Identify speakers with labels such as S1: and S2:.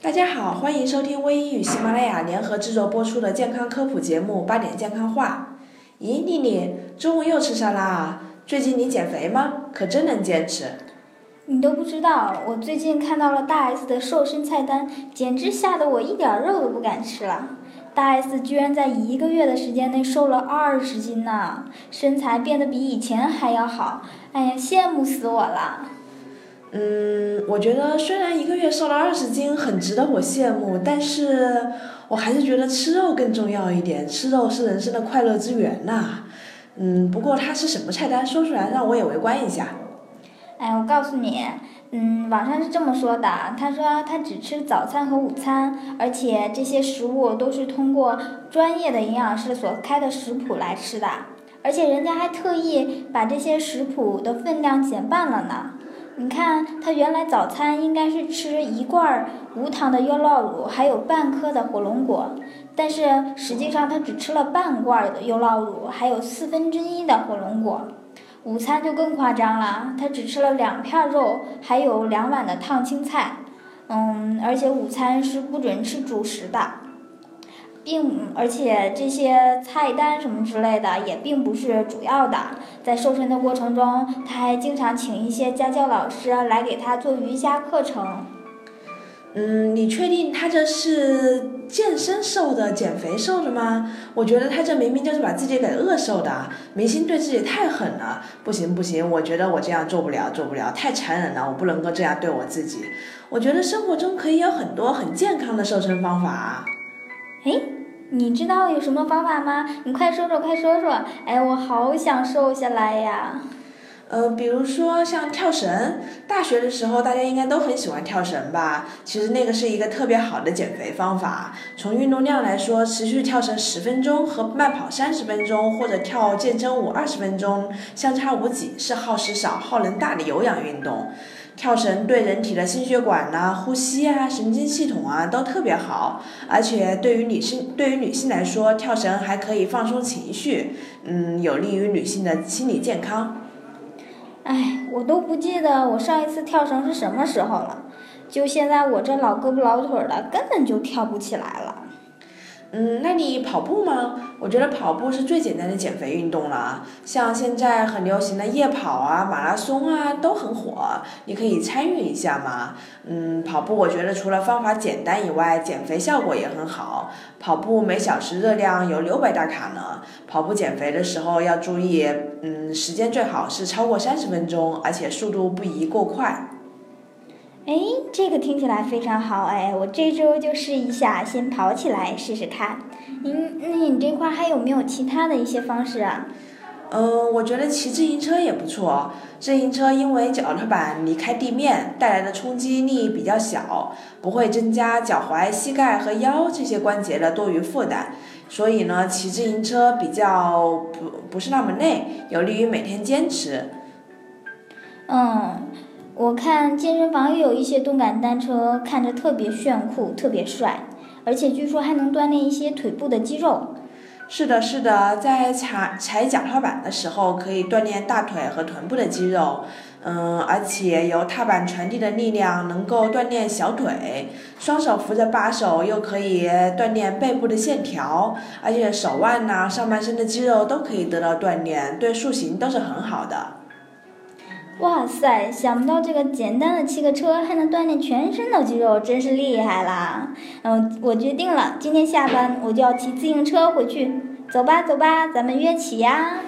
S1: 大家好，欢迎收听微医与喜马拉雅联合制作播出的健康科普节目《八点健康话》。咦，丽丽，中午又吃沙拉啊？最近你减肥吗？可真能坚持。
S2: 你都不知道，我最近看到了大 S 的瘦身菜单，简直吓得我一点肉都不敢吃了。大 S 居然在一个月的时间内瘦了二十斤呢，身材变得比以前还要好。哎呀，羡慕死我了。
S1: 嗯，我觉得虽然一个月瘦了二十斤很值得我羡慕，但是我还是觉得吃肉更重要一点。吃肉是人生的快乐之源呐。嗯，不过它是什么菜单？说出来让我也围观一下。
S2: 哎，我告诉你，嗯，网上是这么说的，他说他只吃早餐和午餐，而且这些食物都是通过专业的营养师所开的食谱来吃的，而且人家还特意把这些食谱的分量减半了呢。你看，他原来早餐应该是吃一罐无糖的优酪乳，还有半颗的火龙果，但是实际上他只吃了半罐的优酪乳，还有四分之一的火龙果。午餐就更夸张了，他只吃了两片肉，还有两碗的烫青菜。嗯，而且午餐是不准吃主食的。并而且这些菜单什么之类的也并不是主要的，在瘦身的过程中，他还经常请一些家教老师来给他做瑜伽课程。
S1: 嗯，你确定他这是健身瘦的、减肥瘦的吗？我觉得他这明明就是把自己给饿瘦的。明星对自己太狠了，不行不行，我觉得我这样做不了，做不了，太残忍了，我不能够这样对我自己。我觉得生活中可以有很多很健康的瘦身方法。
S2: 哎。你知道有什么方法吗？你快说说，快说说！哎，我好想瘦下来呀。
S1: 呃，比如说像跳绳，大学的时候大家应该都很喜欢跳绳吧？其实那个是一个特别好的减肥方法。从运动量来说，持续跳绳十分钟和慢跑三十分钟，或者跳健身舞二十分钟，相差无几，是耗时少、耗能大的有氧运动。跳绳对人体的心血管呐、呼吸啊、神经系统啊都特别好，而且对于女性对于女性来说，跳绳还可以放松情绪，嗯，有利于女性的心理健康。
S2: 哎，我都不记得我上一次跳绳是什么时候了，就现在我这老胳膊老腿的，根本就跳不起来了。
S1: 嗯，那你跑步吗？我觉得跑步是最简单的减肥运动了。像现在很流行的夜跑啊、马拉松啊，都很火，你可以参与一下嘛。嗯，跑步我觉得除了方法简单以外，减肥效果也很好。跑步每小时热量有六百大卡呢。跑步减肥的时候要注意，嗯，时间最好是超过三十分钟，而且速度不宜过快。
S2: 哎，这个听起来非常好哎，我这周就试一下，先跑起来试试看。嗯，那你这块还有没有其他的一些方式啊？
S1: 嗯，我觉得骑自行车也不错。自行车因为脚踏板离开地面带来的冲击力比较小，不会增加脚踝、膝盖和腰这些关节的多余负担，所以呢，骑自行车比较不不是那么累，有利于每天坚持。
S2: 嗯。我看健身房也有一些动感单车，看着特别炫酷，特别帅，而且据说还能锻炼一些腿部的肌肉。
S1: 是的，是的，在踩踩脚踏板的时候可以锻炼大腿和臀部的肌肉，嗯，而且由踏板传递的力量能够锻炼小腿，双手扶着把手又可以锻炼背部的线条，而且手腕呐、上半身的肌肉都可以得到锻炼，对塑形都是很好的。
S2: 哇塞！想不到这个简单的骑个车还能锻炼全身的肌肉，真是厉害啦！嗯，我决定了，今天下班我就要骑自行车回去。走吧，走吧，咱们约起呀！